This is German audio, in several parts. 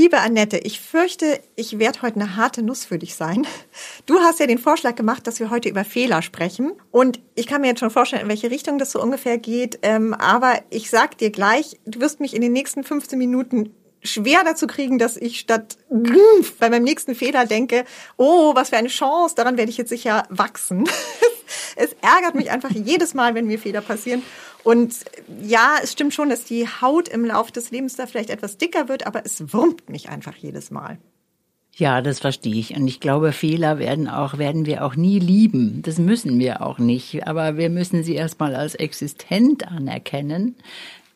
Liebe Annette, ich fürchte, ich werde heute eine harte Nuss für dich sein. Du hast ja den Vorschlag gemacht, dass wir heute über Fehler sprechen. Und ich kann mir jetzt schon vorstellen, in welche Richtung das so ungefähr geht. Ähm, aber ich sag dir gleich, du wirst mich in den nächsten 15 Minuten schwer dazu kriegen, dass ich statt bei meinem nächsten Fehler denke, oh, was für eine Chance, daran werde ich jetzt sicher wachsen. es ärgert mich einfach jedes Mal, wenn mir Fehler passieren. Und ja, es stimmt schon, dass die Haut im Laufe des Lebens da vielleicht etwas dicker wird, aber es wurmt mich einfach jedes Mal. Ja, das verstehe ich. Und ich glaube, Fehler werden auch, werden wir auch nie lieben. Das müssen wir auch nicht. Aber wir müssen sie erstmal als existent anerkennen.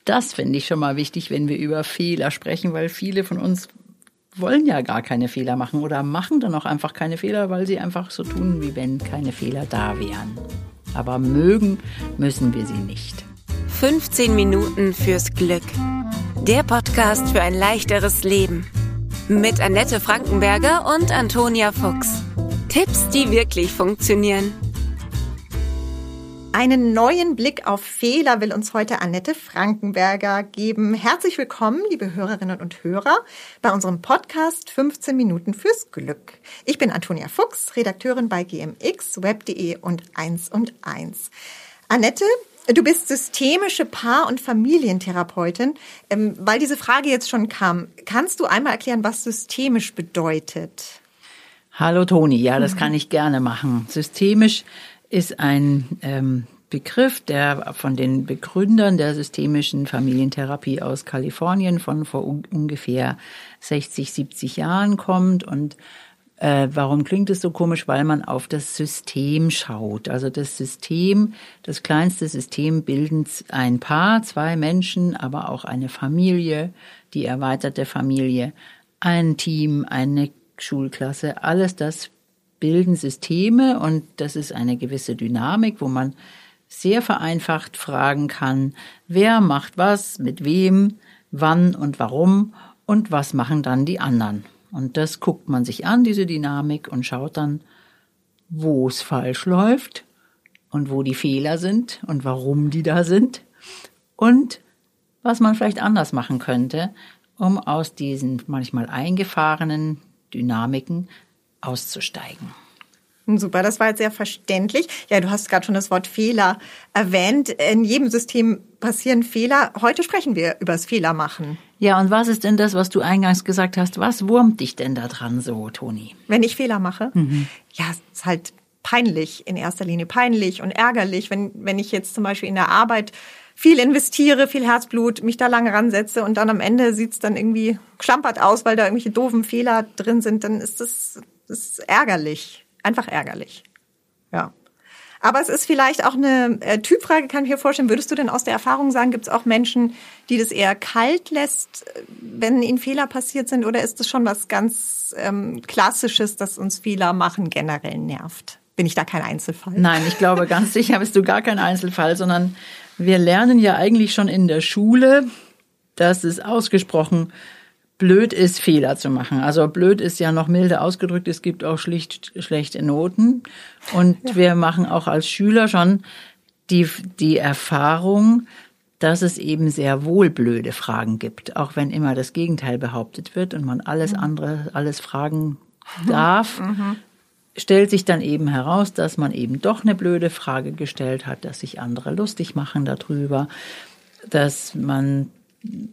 Das finde ich schon mal wichtig, wenn wir über Fehler sprechen, weil viele von uns wollen ja gar keine Fehler machen oder machen dann auch einfach keine Fehler, weil sie einfach so tun, wie wenn keine Fehler da wären. Aber mögen müssen wir sie nicht. 15 Minuten fürs Glück. Der Podcast für ein leichteres Leben. Mit Annette Frankenberger und Antonia Fuchs. Tipps, die wirklich funktionieren. Einen neuen Blick auf Fehler will uns heute Annette Frankenberger geben. Herzlich willkommen, liebe Hörerinnen und Hörer, bei unserem Podcast 15 Minuten fürs Glück. Ich bin Antonia Fuchs, Redakteurin bei GMX, web.de und 1 und 1. Annette, Du bist systemische Paar- und Familientherapeutin. Ähm, weil diese Frage jetzt schon kam, kannst du einmal erklären, was systemisch bedeutet? Hallo Toni, ja, das kann ich gerne machen. Systemisch ist ein ähm, Begriff, der von den Begründern der systemischen Familientherapie aus Kalifornien von vor ungefähr 60, 70 Jahren kommt und äh, warum klingt es so komisch? Weil man auf das System schaut. Also das System, das kleinste System bilden ein Paar, zwei Menschen, aber auch eine Familie, die erweiterte Familie, ein Team, eine Schulklasse. Alles das bilden Systeme und das ist eine gewisse Dynamik, wo man sehr vereinfacht fragen kann, wer macht was, mit wem, wann und warum und was machen dann die anderen. Und das guckt man sich an, diese Dynamik, und schaut dann, wo es falsch läuft und wo die Fehler sind und warum die da sind und was man vielleicht anders machen könnte, um aus diesen manchmal eingefahrenen Dynamiken auszusteigen. Super, das war jetzt sehr verständlich. Ja, du hast gerade schon das Wort Fehler erwähnt. In jedem System passieren Fehler. Heute sprechen wir über das Fehlermachen. Ja, und was ist denn das, was du eingangs gesagt hast? Was wurmt dich denn da dran so, Toni? Wenn ich Fehler mache? Mhm. Ja, es ist halt peinlich, in erster Linie peinlich und ärgerlich, wenn, wenn ich jetzt zum Beispiel in der Arbeit viel investiere, viel Herzblut, mich da lange ransetze und dann am Ende sieht's dann irgendwie schlampert aus, weil da irgendwelche doofen Fehler drin sind, dann ist das ist ärgerlich einfach ärgerlich. Ja. Aber es ist vielleicht auch eine äh, Typfrage, kann ich mir vorstellen. Würdest du denn aus der Erfahrung sagen, gibt es auch Menschen, die das eher kalt lässt, äh, wenn ihnen Fehler passiert sind? Oder ist das schon was ganz ähm, Klassisches, das uns Fehler machen generell nervt? Bin ich da kein Einzelfall? Nein, ich glaube, ganz sicher bist du gar kein Einzelfall, sondern wir lernen ja eigentlich schon in der Schule, dass es ausgesprochen blöd ist, Fehler zu machen. Also blöd ist ja noch milde ausgedrückt, es gibt auch schlicht schlechte Noten. Und ja. wir machen auch als Schüler schon die, die Erfahrung, dass es eben sehr wohl blöde Fragen gibt, auch wenn immer das Gegenteil behauptet wird und man alles mhm. andere, alles fragen darf. Mhm. Stellt sich dann eben heraus, dass man eben doch eine blöde Frage gestellt hat, dass sich andere lustig machen darüber, dass man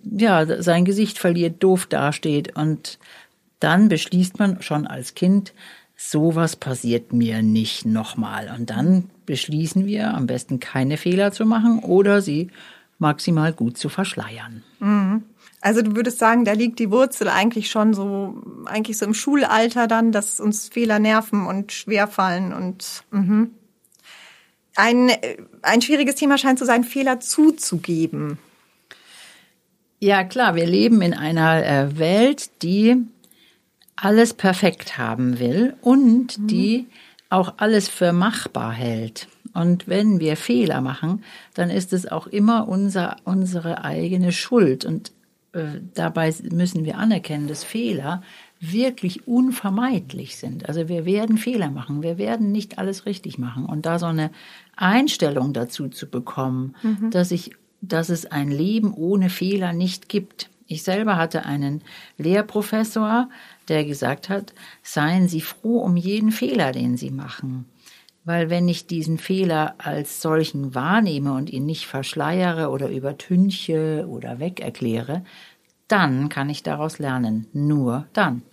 ja, sein Gesicht verliert, doof dasteht und dann beschließt man schon als Kind, sowas passiert mir nicht nochmal. Und dann beschließen wir, am besten keine Fehler zu machen oder sie maximal gut zu verschleiern. Mhm. Also du würdest sagen, da liegt die Wurzel eigentlich schon so, eigentlich so im Schulalter dann, dass uns Fehler nerven und schwerfallen und mhm. ein, ein schwieriges Thema scheint zu sein, Fehler zuzugeben. Ja, klar, wir leben in einer äh, Welt, die alles perfekt haben will und mhm. die auch alles für machbar hält. Und wenn wir Fehler machen, dann ist es auch immer unser, unsere eigene Schuld. Und äh, dabei müssen wir anerkennen, dass Fehler wirklich unvermeidlich sind. Also wir werden Fehler machen, wir werden nicht alles richtig machen. Und da so eine Einstellung dazu zu bekommen, mhm. dass ich dass es ein Leben ohne Fehler nicht gibt Ich selber hatte einen Lehrprofessor, der gesagt hat, seien Sie froh um jeden Fehler, den Sie machen. Weil wenn ich diesen Fehler als solchen wahrnehme und ihn nicht verschleiere oder übertünche oder wegerkläre, dann kann ich daraus lernen. Nur dann.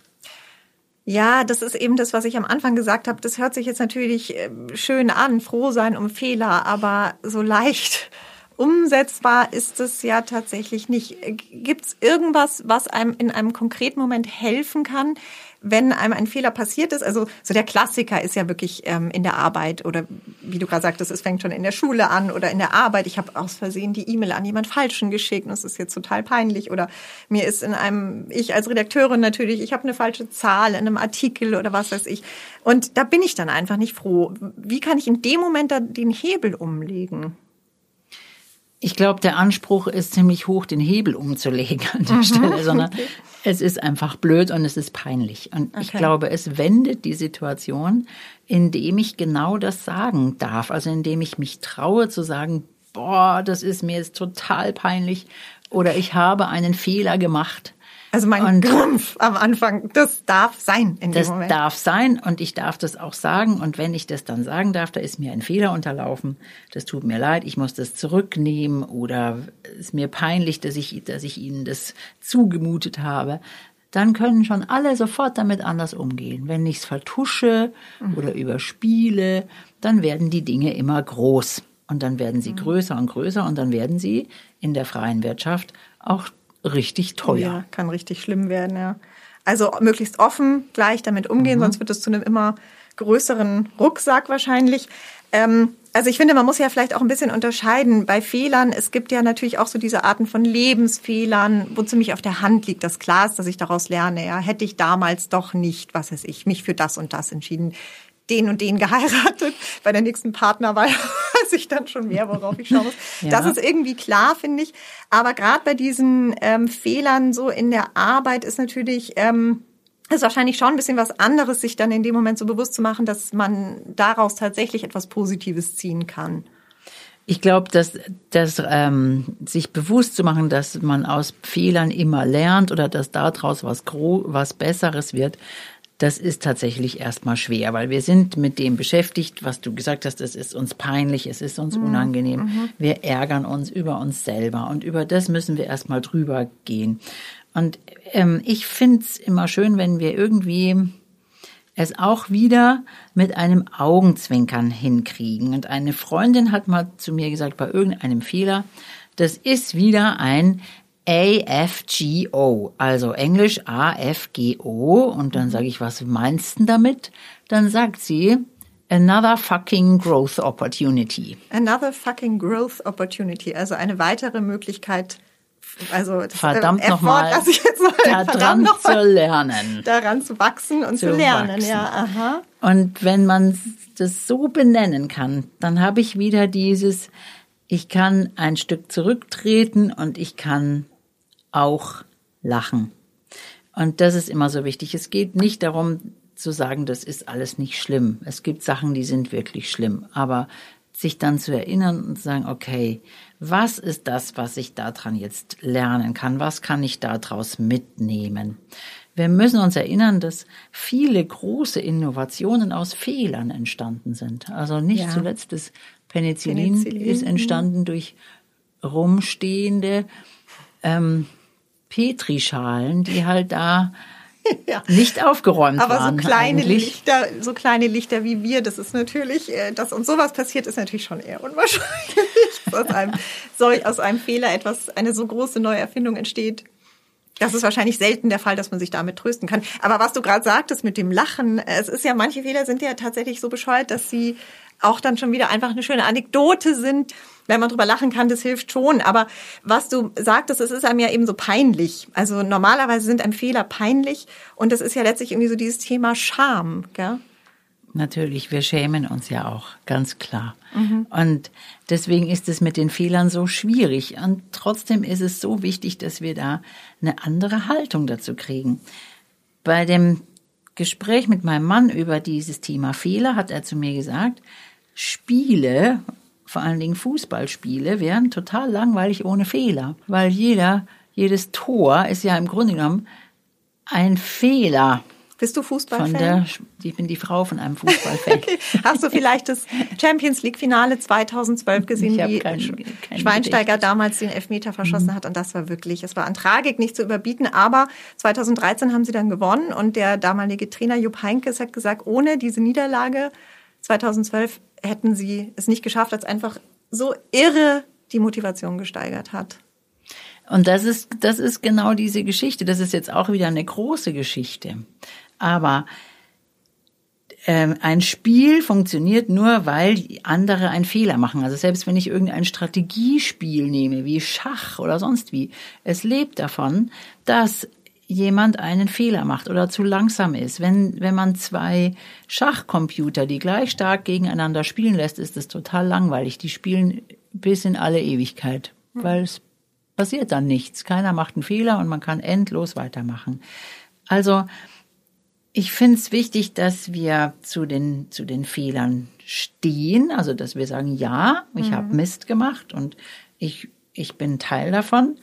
Ja, das ist eben das, was ich am Anfang gesagt habe. Das hört sich jetzt natürlich ähm, schön an, froh sein um Fehler, aber so leicht umsetzbar ist es ja tatsächlich nicht. Gibt es irgendwas, was einem in einem konkreten Moment helfen kann, wenn einem ein Fehler passiert ist? Also so der Klassiker ist ja wirklich ähm, in der Arbeit oder wie du gerade sagtest, es fängt schon in der Schule an oder in der Arbeit. Ich habe aus Versehen die E-Mail an jemand Falschen geschickt und es ist jetzt total peinlich. Oder mir ist in einem, ich als Redakteurin natürlich, ich habe eine falsche Zahl in einem Artikel oder was weiß ich. Und da bin ich dann einfach nicht froh. Wie kann ich in dem Moment da den Hebel umlegen? Ich glaube, der Anspruch ist ziemlich hoch, den Hebel umzulegen an der mhm. Stelle, sondern es ist einfach blöd und es ist peinlich. Und okay. ich glaube, es wendet die Situation, indem ich genau das sagen darf. Also indem ich mich traue zu sagen, boah, das ist mir jetzt total peinlich oder ich habe einen Fehler gemacht. Also mein und Krampf am Anfang, das darf sein in. Das darf sein und ich darf das auch sagen. Und wenn ich das dann sagen darf, da ist mir ein Fehler unterlaufen. Das tut mir leid, ich muss das zurücknehmen oder es ist mir peinlich, dass ich, dass ich Ihnen das zugemutet habe. Dann können schon alle sofort damit anders umgehen. Wenn ich es vertusche mhm. oder überspiele, dann werden die Dinge immer groß. Und dann werden sie mhm. größer und größer und dann werden sie in der freien Wirtschaft auch richtig teuer. Ja, kann richtig schlimm werden, ja. Also möglichst offen gleich damit umgehen, mhm. sonst wird es zu einem immer größeren Rucksack wahrscheinlich. Ähm, also ich finde, man muss ja vielleicht auch ein bisschen unterscheiden bei Fehlern. Es gibt ja natürlich auch so diese Arten von Lebensfehlern, wo ziemlich auf der Hand liegt, das klar ist, dass ich daraus lerne. Ja, hätte ich damals doch nicht, was weiß ich, mich für das und das entschieden den und den geheiratet. Bei der nächsten Partnerwahl weiß ich dann schon mehr, worauf ich schauen muss. ja. Das ist irgendwie klar, finde ich. Aber gerade bei diesen ähm, Fehlern so in der Arbeit ist natürlich ähm, ist wahrscheinlich schon ein bisschen was anderes, sich dann in dem Moment so bewusst zu machen, dass man daraus tatsächlich etwas Positives ziehen kann. Ich glaube, dass, dass ähm, sich bewusst zu machen, dass man aus Fehlern immer lernt oder dass daraus was, was Besseres wird, das ist tatsächlich erstmal schwer, weil wir sind mit dem beschäftigt, was du gesagt hast, es ist uns peinlich, es ist uns mhm. unangenehm. Mhm. Wir ärgern uns über uns selber und über das müssen wir erstmal drüber gehen. Und ähm, ich find's immer schön, wenn wir irgendwie es auch wieder mit einem Augenzwinkern hinkriegen. Und eine Freundin hat mal zu mir gesagt, bei irgendeinem Fehler, das ist wieder ein AFGO, also Englisch AFGO. Und dann sage ich, was meinst du damit? Dann sagt sie, Another fucking growth opportunity. Another fucking growth opportunity, also eine weitere Möglichkeit, also das verdammt äh, nochmal daran noch zu lernen. Daran zu wachsen und zu, zu lernen, wachsen. ja. Aha. Und wenn man das so benennen kann, dann habe ich wieder dieses, ich kann ein Stück zurücktreten und ich kann auch lachen. Und das ist immer so wichtig. Es geht nicht darum zu sagen, das ist alles nicht schlimm. Es gibt Sachen, die sind wirklich schlimm. Aber sich dann zu erinnern und zu sagen, okay, was ist das, was ich daran jetzt lernen kann? Was kann ich daraus mitnehmen? Wir müssen uns erinnern, dass viele große Innovationen aus Fehlern entstanden sind. Also nicht ja. zuletzt das Penicillin, Penicillin, ist entstanden durch rumstehende ähm, Petrischalen, die halt da ja. nicht aufgeräumt Aber waren. Aber so kleine eigentlich. Lichter, so kleine Lichter wie wir, das ist natürlich, äh, dass uns sowas passiert, ist natürlich schon eher unwahrscheinlich, dass aus einem, aus einem Fehler etwas, eine so große neue Erfindung entsteht. Das ist wahrscheinlich selten der Fall, dass man sich damit trösten kann. Aber was du gerade sagtest mit dem Lachen, es ist ja, manche Fehler sind ja tatsächlich so bescheuert, dass sie auch dann schon wieder einfach eine schöne Anekdote sind. Wenn man drüber lachen kann, das hilft schon. Aber was du sagtest, es ist einem ja eben so peinlich. Also normalerweise sind einem Fehler peinlich. Und das ist ja letztlich irgendwie so dieses Thema Scham, gell? Natürlich, wir schämen uns ja auch, ganz klar. Mhm. Und deswegen ist es mit den Fehlern so schwierig. Und trotzdem ist es so wichtig, dass wir da eine andere Haltung dazu kriegen. Bei dem Gespräch mit meinem Mann über dieses Thema Fehler hat er zu mir gesagt, Spiele, vor allen Dingen Fußballspiele, wären total langweilig ohne Fehler, weil jeder jedes Tor ist ja im Grunde genommen ein Fehler. Bist du Fußballfan? Von der, ich bin die Frau von einem Fußballfan. Hast du vielleicht das Champions League Finale 2012 gesehen, wie kein, kein Schweinsteiger Gedicht. damals den Elfmeter verschossen mhm. hat? Und das war wirklich, es war an Tragik nicht zu überbieten. Aber 2013 haben sie dann gewonnen und der damalige Trainer Jupp Heinkes hat gesagt, ohne diese Niederlage 2012 hätten sie es nicht geschafft, als einfach so irre die Motivation gesteigert hat. Und das ist, das ist genau diese Geschichte. Das ist jetzt auch wieder eine große Geschichte. Aber ähm, ein Spiel funktioniert nur, weil andere einen Fehler machen. Also selbst wenn ich irgendein Strategiespiel nehme, wie Schach oder sonst wie, es lebt davon, dass jemand einen Fehler macht oder zu langsam ist. Wenn, wenn man zwei Schachcomputer, die gleich stark gegeneinander spielen lässt, ist es total langweilig. Die spielen bis in alle Ewigkeit, mhm. weil es passiert dann nichts. Keiner macht einen Fehler und man kann endlos weitermachen. Also, ich finde es wichtig, dass wir zu den, zu den Fehlern stehen, also dass wir sagen, ja, ich mhm. habe Mist gemacht und ich, ich bin Teil davon,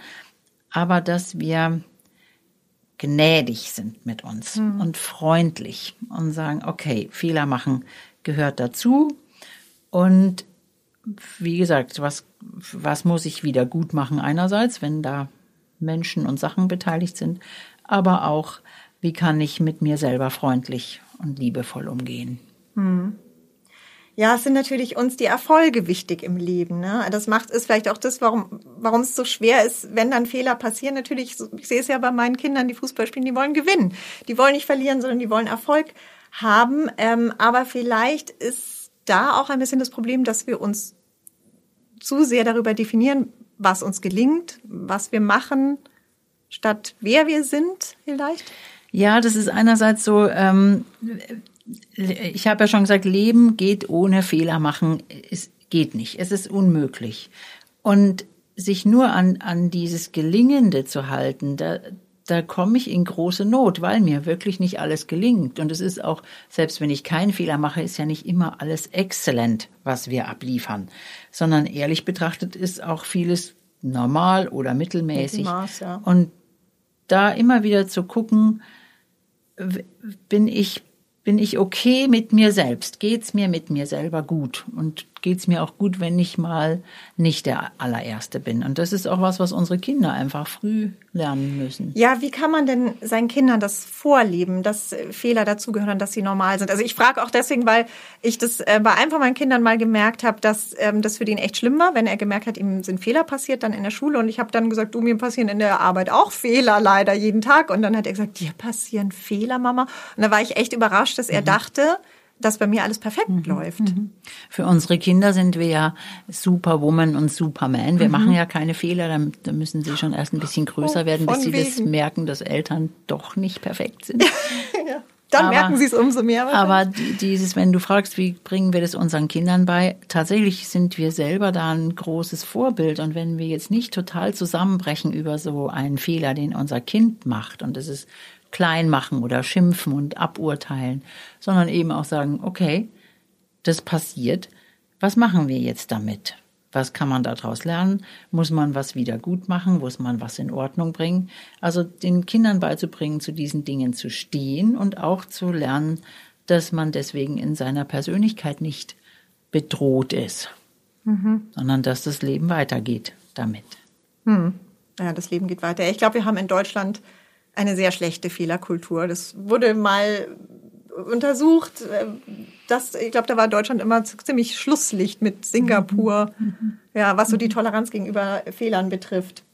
aber dass wir gnädig sind mit uns mhm. und freundlich und sagen, okay, Fehler machen gehört dazu und wie gesagt, was, was muss ich wieder gut machen einerseits, wenn da Menschen und Sachen beteiligt sind, aber auch wie kann ich mit mir selber freundlich und liebevoll umgehen. Hm. Ja, es sind natürlich uns die Erfolge wichtig im Leben. Ne? Das macht es vielleicht auch das, warum, warum es so schwer ist, wenn dann Fehler passieren. Natürlich, ich sehe es ja bei meinen Kindern, die Fußball spielen, die wollen gewinnen. Die wollen nicht verlieren, sondern die wollen Erfolg haben. Ähm, aber vielleicht ist da auch ein bisschen das Problem, dass wir uns zu sehr darüber definieren, was uns gelingt, was wir machen, statt wer wir sind vielleicht. Ja, das ist einerseits so, ähm, ich habe ja schon gesagt, Leben geht ohne Fehler machen, es geht nicht, es ist unmöglich. Und sich nur an, an dieses Gelingende zu halten, da, da komme ich in große Not, weil mir wirklich nicht alles gelingt. Und es ist auch, selbst wenn ich keinen Fehler mache, ist ja nicht immer alles exzellent, was wir abliefern, sondern ehrlich betrachtet ist auch vieles normal oder mittelmäßig. Mittelmaß, ja. Und da immer wieder zu gucken, bin ich bin ich okay mit mir selbst? Geht's mir mit mir selber gut? Und geht's mir auch gut, wenn ich mal nicht der allererste bin? Und das ist auch was, was unsere Kinder einfach früh lernen müssen. Ja, wie kann man denn seinen Kindern das vorleben, dass Fehler dazugehören, dass sie normal sind? Also ich frage auch deswegen, weil ich das äh, bei einem von meinen Kindern mal gemerkt habe, dass ähm, das für den echt schlimm war, wenn er gemerkt hat, ihm sind Fehler passiert dann in der Schule. Und ich habe dann gesagt, du, mir passieren in der Arbeit auch Fehler leider jeden Tag. Und dann hat er gesagt, dir passieren Fehler, Mama. Und da war ich echt überrascht, dass er mhm. dachte, dass bei mir alles perfekt mhm. läuft. Mhm. Für unsere Kinder sind wir ja Superwoman und Superman. Wir mhm. machen ja keine Fehler, da, da, müssen sie schon erst ein bisschen größer oh, werden, bis sie wegen. das merken, dass Eltern doch nicht perfekt sind. ja. Dann aber, merken sie es umso mehr. Aber dieses, wenn du fragst, wie bringen wir das unseren Kindern bei, tatsächlich sind wir selber da ein großes Vorbild. Und wenn wir jetzt nicht total zusammenbrechen über so einen Fehler, den unser Kind macht, und das ist klein machen oder schimpfen und aburteilen, sondern eben auch sagen, okay, das passiert, was machen wir jetzt damit? Was kann man daraus lernen? Muss man was wieder gut machen? Muss man was in Ordnung bringen? Also den Kindern beizubringen, zu diesen Dingen zu stehen und auch zu lernen, dass man deswegen in seiner Persönlichkeit nicht bedroht ist, mhm. sondern dass das Leben weitergeht damit. Hm. Ja, das Leben geht weiter. Ich glaube, wir haben in Deutschland eine sehr schlechte Fehlerkultur. Das wurde mal untersucht. Das, ich glaube, da war Deutschland immer ziemlich Schlusslicht mit Singapur, mhm. ja, was so die Toleranz gegenüber Fehlern betrifft.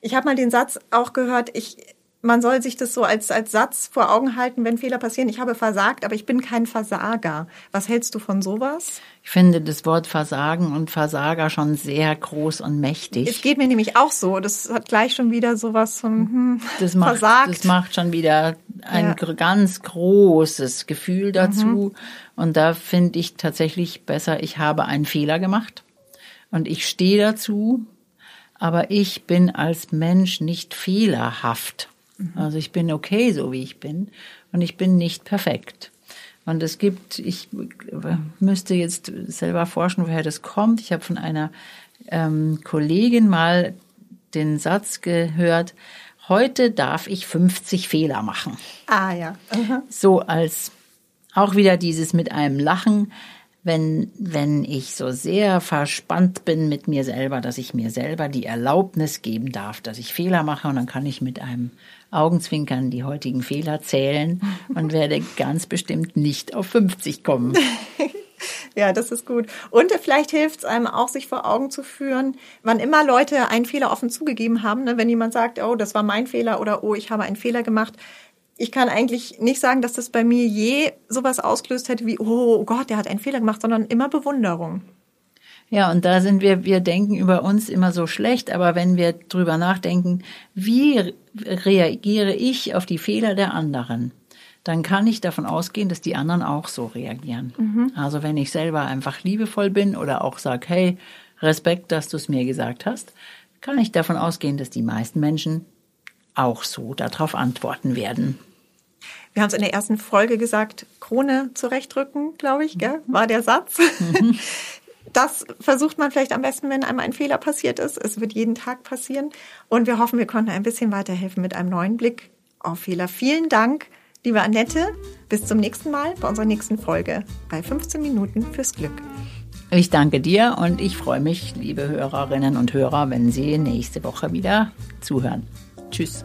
Ich habe mal den Satz auch gehört, ich man soll sich das so als, als Satz vor Augen halten, wenn Fehler passieren. Ich habe versagt, aber ich bin kein Versager. Was hältst du von sowas? Ich finde das Wort Versagen und Versager schon sehr groß und mächtig. Es geht mir nämlich auch so. Das hat gleich schon wieder sowas von hm, das macht, versagt. Das macht schon wieder ein ja. ganz großes Gefühl dazu. Mhm. Und da finde ich tatsächlich besser, ich habe einen Fehler gemacht und ich stehe dazu, aber ich bin als Mensch nicht fehlerhaft. Mhm. Also ich bin okay, so wie ich bin. Und ich bin nicht perfekt. Und es gibt, ich müsste jetzt selber forschen, woher das kommt. Ich habe von einer ähm, Kollegin mal den Satz gehört, heute darf ich 50 Fehler machen. Ah ja. Mhm. So als auch wieder dieses mit einem Lachen, wenn, wenn ich so sehr verspannt bin mit mir selber, dass ich mir selber die Erlaubnis geben darf, dass ich Fehler mache und dann kann ich mit einem Augenzwinkern die heutigen Fehler zählen und werde ganz bestimmt nicht auf 50 kommen. Ja, das ist gut. Und vielleicht hilft es einem auch, sich vor Augen zu führen, wann immer Leute einen Fehler offen zugegeben haben. Ne? Wenn jemand sagt, oh, das war mein Fehler oder oh, ich habe einen Fehler gemacht. Ich kann eigentlich nicht sagen, dass das bei mir je sowas ausgelöst hätte wie, oh Gott, der hat einen Fehler gemacht, sondern immer Bewunderung. Ja, und da sind wir, wir denken über uns immer so schlecht, aber wenn wir drüber nachdenken, wie reagiere ich auf die Fehler der anderen? dann kann ich davon ausgehen, dass die anderen auch so reagieren. Mhm. Also wenn ich selber einfach liebevoll bin oder auch sage, hey, Respekt, dass du es mir gesagt hast, kann ich davon ausgehen, dass die meisten Menschen auch so darauf antworten werden. Wir haben es in der ersten Folge gesagt, Krone zurechtrücken, glaube ich, gell? war der Satz. Mhm. Das versucht man vielleicht am besten, wenn einem ein Fehler passiert ist. Es wird jeden Tag passieren. Und wir hoffen, wir konnten ein bisschen weiterhelfen mit einem neuen Blick auf Fehler. Vielen Dank Liebe Annette, bis zum nächsten Mal bei unserer nächsten Folge bei 15 Minuten fürs Glück. Ich danke dir und ich freue mich, liebe Hörerinnen und Hörer, wenn Sie nächste Woche wieder zuhören. Tschüss.